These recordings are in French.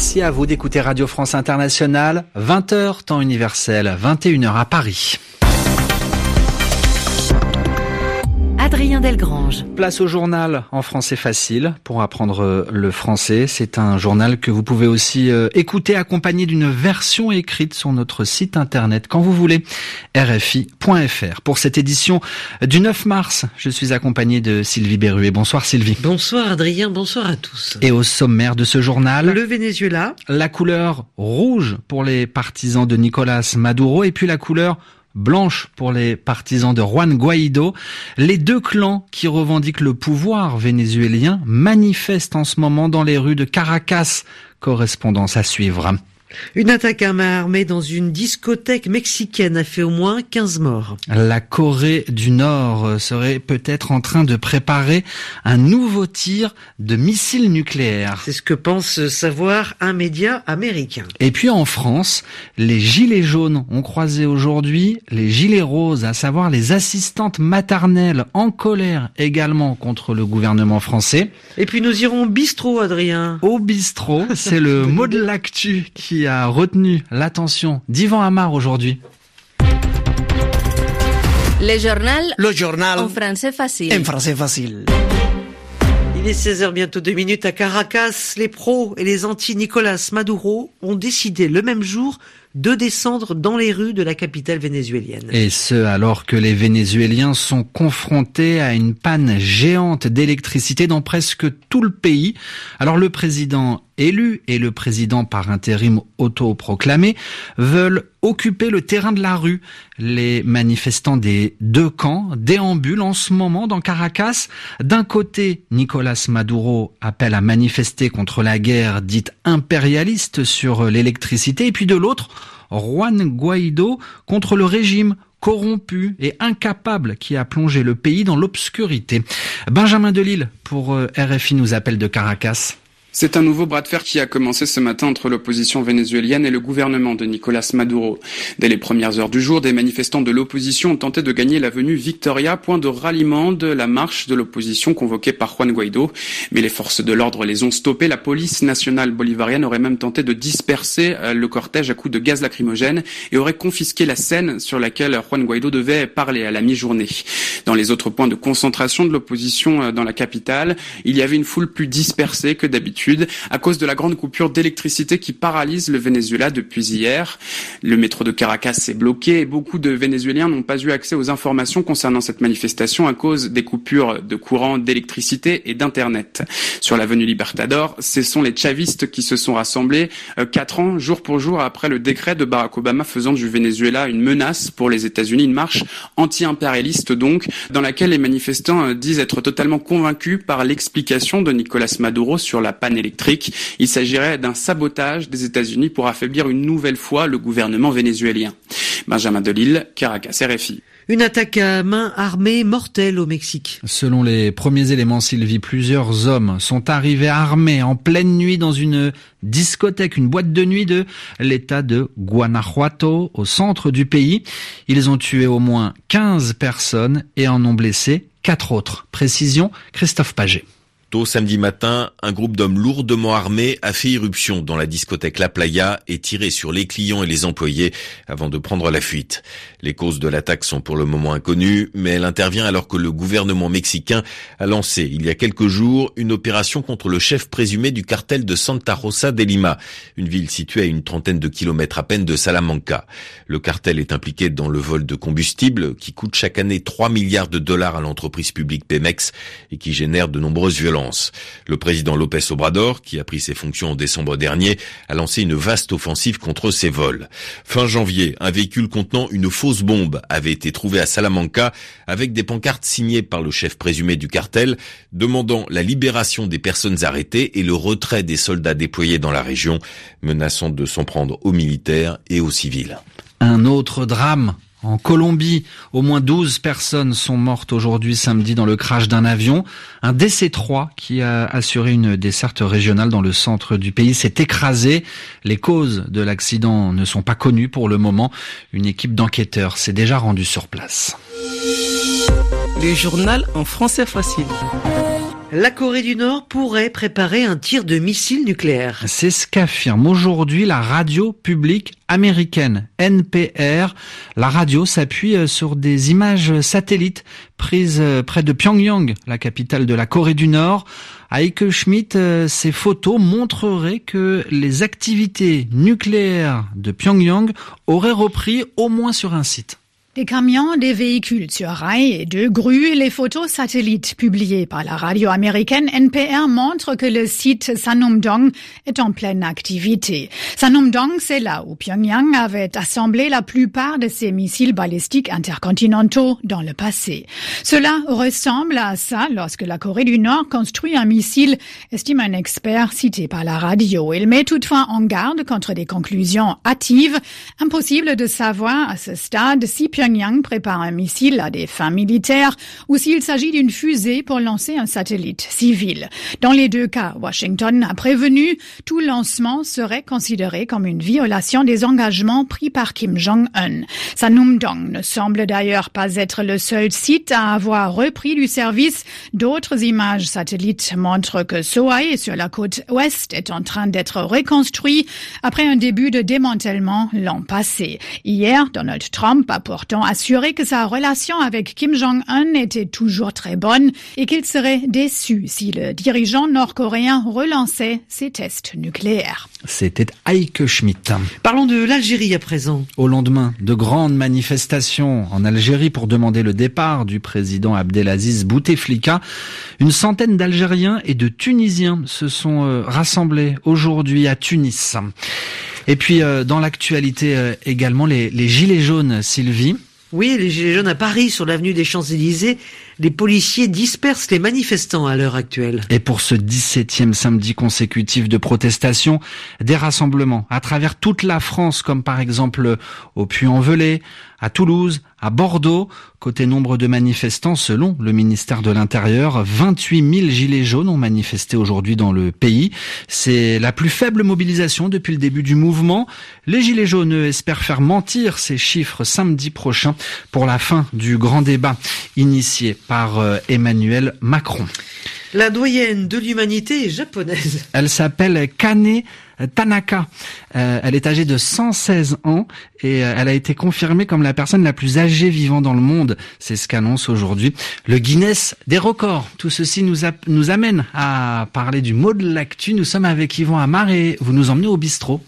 Merci à vous d'écouter Radio France Internationale, 20h temps universel, 21h à Paris. Adrien Delgrange. Place au journal en français facile pour apprendre euh, le français. C'est un journal que vous pouvez aussi euh, écouter accompagné d'une version écrite sur notre site internet quand vous voulez, rfi.fr. Pour cette édition du 9 mars, je suis accompagné de Sylvie Berruet. Bonsoir Sylvie. Bonsoir Adrien, bonsoir à tous. Et au sommaire de ce journal, le Venezuela, la couleur rouge pour les partisans de Nicolas Maduro et puis la couleur blanche pour les partisans de Juan Guaido. Les deux clans qui revendiquent le pouvoir vénézuélien manifestent en ce moment dans les rues de Caracas. Correspondance à suivre. Une attaque à main armée dans une discothèque mexicaine a fait au moins 15 morts. La Corée du Nord serait peut-être en train de préparer un nouveau tir de missiles nucléaires. C'est ce que pense savoir un média américain. Et puis en France, les gilets jaunes ont croisé aujourd'hui les gilets roses, à savoir les assistantes maternelles en colère également contre le gouvernement français. Et puis nous irons au bistrot, Adrien. Au bistrot, c'est le mot de l'actu qui a retenu l'attention d'Ivan Amar aujourd'hui Le journal. Le journal. En français facile. En français facile. Il est 16h bientôt deux minutes à Caracas. Les pros et les anti-Nicolas Maduro ont décidé le même jour de descendre dans les rues de la capitale vénézuélienne. Et ce, alors que les Vénézuéliens sont confrontés à une panne géante d'électricité dans presque tout le pays. Alors le président élu et le président par intérim autoproclamé veulent occuper le terrain de la rue. Les manifestants des deux camps déambulent en ce moment dans Caracas. D'un côté, Nicolas Maduro appelle à manifester contre la guerre dite impérialiste sur l'électricité et puis de l'autre, Juan Guaido contre le régime corrompu et incapable qui a plongé le pays dans l'obscurité. Benjamin Delille pour euh, RFI nous appelle de Caracas. C'est un nouveau bras de fer qui a commencé ce matin entre l'opposition vénézuélienne et le gouvernement de Nicolas Maduro. Dès les premières heures du jour, des manifestants de l'opposition ont tenté de gagner l'avenue Victoria, point de ralliement de la marche de l'opposition convoquée par Juan Guaido. Mais les forces de l'ordre les ont stoppés. La police nationale bolivarienne aurait même tenté de disperser euh, le cortège à coups de gaz lacrymogène et aurait confisqué la scène sur laquelle Juan Guaido devait parler à la mi-journée. Dans les autres points de concentration de l'opposition euh, dans la capitale, il y avait une foule plus dispersée que d'habitude à cause de la grande coupure d'électricité qui paralyse le Venezuela depuis hier. Le métro de Caracas est bloqué et beaucoup de Vénézuéliens n'ont pas eu accès aux informations concernant cette manifestation à cause des coupures de courant, d'électricité et d'Internet. Sur l'avenue Libertador, ce sont les chavistes qui se sont rassemblés euh, quatre ans, jour pour jour, après le décret de Barack Obama faisant du Venezuela une menace pour les États-Unis, une marche anti-impérialiste donc, dans laquelle les manifestants euh, disent être totalement convaincus par l'explication de Nicolas Maduro sur la électrique. Il s'agirait d'un sabotage des États-Unis pour affaiblir une nouvelle fois le gouvernement vénézuélien. Benjamin Delille, Caracas, RFI. Une attaque à main armée mortelle au Mexique. Selon les premiers éléments, Sylvie, plusieurs hommes sont arrivés armés en pleine nuit dans une discothèque, une boîte de nuit de l'État de Guanajuato, au centre du pays. Ils ont tué au moins 15 personnes et en ont blessé 4 autres. Précision, Christophe Paget. Tôt samedi matin, un groupe d'hommes lourdement armés a fait irruption dans la discothèque La Playa et tiré sur les clients et les employés avant de prendre la fuite. Les causes de l'attaque sont pour le moment inconnues, mais elle intervient alors que le gouvernement mexicain a lancé il y a quelques jours une opération contre le chef présumé du cartel de Santa Rosa de Lima, une ville située à une trentaine de kilomètres à peine de Salamanca. Le cartel est impliqué dans le vol de combustible qui coûte chaque année 3 milliards de dollars à l'entreprise publique Pemex et qui génère de nombreuses violences. Le président Lopez Obrador, qui a pris ses fonctions en décembre dernier, a lancé une vaste offensive contre ces vols. Fin janvier, un véhicule contenant une fausse bombe avait été trouvé à Salamanca avec des pancartes signées par le chef présumé du cartel demandant la libération des personnes arrêtées et le retrait des soldats déployés dans la région, menaçant de s'en prendre aux militaires et aux civils. Un autre drame en Colombie, au moins 12 personnes sont mortes aujourd'hui samedi dans le crash d'un avion. Un DC-3 qui a assuré une desserte régionale dans le centre du pays s'est écrasé. Les causes de l'accident ne sont pas connues pour le moment. Une équipe d'enquêteurs s'est déjà rendue sur place. En français facile La Corée du Nord pourrait préparer un tir de missile nucléaire. C'est ce qu'affirme aujourd'hui la radio publique américaine, NPR. La radio s'appuie euh, sur des images satellites prises euh, près de Pyongyang, la capitale de la Corée du Nord. Heike Schmidt, euh, ces photos montreraient que les activités nucléaires de Pyongyang auraient repris au moins sur un site. Des camions, des véhicules sur rail et deux grues, les photos satellites publiées par la radio américaine NPR montrent que le site Sanumdong est en pleine activité. Sanumdong, c'est là où Pyongyang avait assemblé la plupart de ses missiles balistiques intercontinentaux dans le passé. Cela ressemble à ça lorsque la Corée du Nord construit un missile, estime un expert cité par la radio. Il met toutefois en garde contre des conclusions hâtives. Impossible de savoir à ce stade si Pyongyang prépare un missile à des fins militaires ou s'il s'agit d'une fusée pour lancer un satellite civil. Dans les deux cas, Washington a prévenu tout lancement serait considéré comme une violation des engagements pris par Kim Jong-un. Sanumdong ne semble d'ailleurs pas être le seul site à avoir repris du service. D'autres images satellites montrent que Sohae sur la côte ouest est en train d'être reconstruit après un début de démantèlement l'an passé. Hier, Donald Trump a pourtant assuré que sa relation avec Kim Jong-un était toujours très bonne et qu'il serait déçu si le dirigeant nord-coréen relançait ses tests nucléaires. C'était Heike Schmidt. Parlons de l'Algérie à présent. Au lendemain de grandes manifestations en Algérie pour demander le départ du président Abdelaziz Bouteflika, une centaine d'Algériens et de Tunisiens se sont euh, rassemblés aujourd'hui à Tunis. Et puis euh, dans l'actualité euh, également les, les gilets jaunes, Sylvie. Oui, les Gilets jaunes à Paris, sur l'avenue des Champs-Élysées, les policiers dispersent les manifestants à l'heure actuelle. Et pour ce 17e samedi consécutif de protestation, des rassemblements à travers toute la France, comme par exemple au Puy-en-Velay, à Toulouse, à Bordeaux. Côté nombre de manifestants, selon le ministère de l'Intérieur, 28 000 gilets jaunes ont manifesté aujourd'hui dans le pays. C'est la plus faible mobilisation depuis le début du mouvement. Les gilets jaunes espèrent faire mentir ces chiffres samedi prochain pour la fin du grand débat initié par euh, Emmanuel Macron. La doyenne de l'humanité est japonaise. Elle s'appelle Kane Tanaka. Euh, elle est âgée de 116 ans et euh, elle a été confirmée comme la personne la plus âgée vivant dans le monde. C'est ce qu'annonce aujourd'hui le Guinness des records. Tout ceci nous, nous amène à parler du mot de l'actu. Nous sommes avec Yvan Amar et vous nous emmenez au bistrot.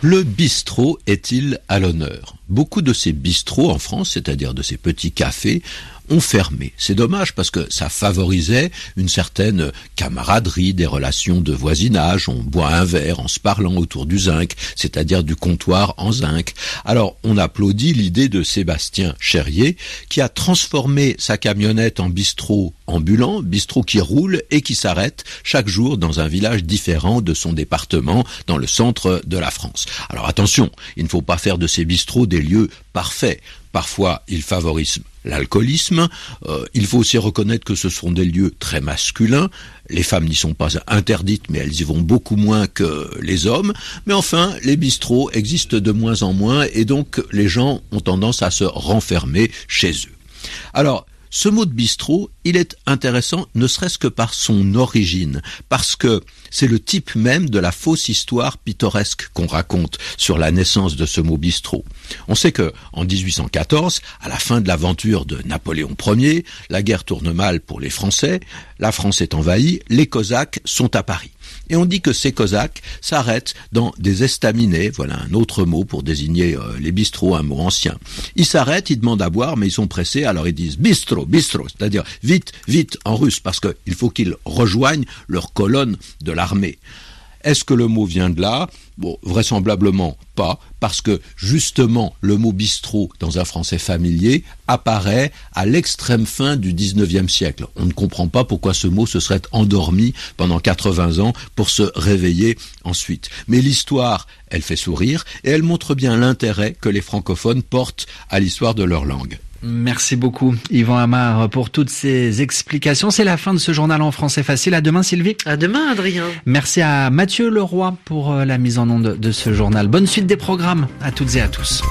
Le bistrot est-il à l'honneur? Beaucoup de ces bistrots en France, c'est-à-dire de ces petits cafés, ont fermé. C'est dommage parce que ça favorisait une certaine camaraderie, des relations de voisinage. On boit un verre en se parlant autour du zinc, c'est-à-dire du comptoir en zinc. Alors on applaudit l'idée de Sébastien Cherrier qui a transformé sa camionnette en bistrot ambulant, bistrot qui roule et qui s'arrête chaque jour dans un village différent de son département dans le centre de la France. Alors attention, il ne faut pas faire de ces bistrots lieux parfaits. Parfois, ils favorisent l'alcoolisme. Euh, il faut aussi reconnaître que ce sont des lieux très masculins. Les femmes n'y sont pas interdites, mais elles y vont beaucoup moins que les hommes. Mais enfin, les bistrots existent de moins en moins et donc les gens ont tendance à se renfermer chez eux. Alors, ce mot de bistrot, il est intéressant ne serait-ce que par son origine, parce que c'est le type même de la fausse histoire pittoresque qu'on raconte sur la naissance de ce mot bistrot. On sait que, en 1814, à la fin de l'aventure de Napoléon Ier, la guerre tourne mal pour les Français, la France est envahie, les Cosaques sont à Paris. Et on dit que ces Cosaques s'arrêtent dans des estaminets, voilà un autre mot pour désigner euh, les bistrots, un mot ancien. Ils s'arrêtent, ils demandent à boire, mais ils sont pressés, alors ils disent bistro, bistro, c'est-à-dire vite, vite en russe, parce qu'il faut qu'ils rejoignent leur colonne de l'armée. Est-ce que le mot vient de là? Bon, vraisemblablement pas, parce que justement le mot bistrot dans un français familier apparaît à l'extrême fin du 19e siècle. On ne comprend pas pourquoi ce mot se serait endormi pendant 80 ans pour se réveiller ensuite. Mais l'histoire, elle fait sourire et elle montre bien l'intérêt que les francophones portent à l'histoire de leur langue. Merci beaucoup, Yvan Amar, pour toutes ces explications. C'est la fin de ce journal en français facile. À demain, Sylvie. À demain, Adrien. Merci à Mathieu Leroy pour euh, la mise en onde de ce journal. Bonne suite des programmes à toutes et à tous.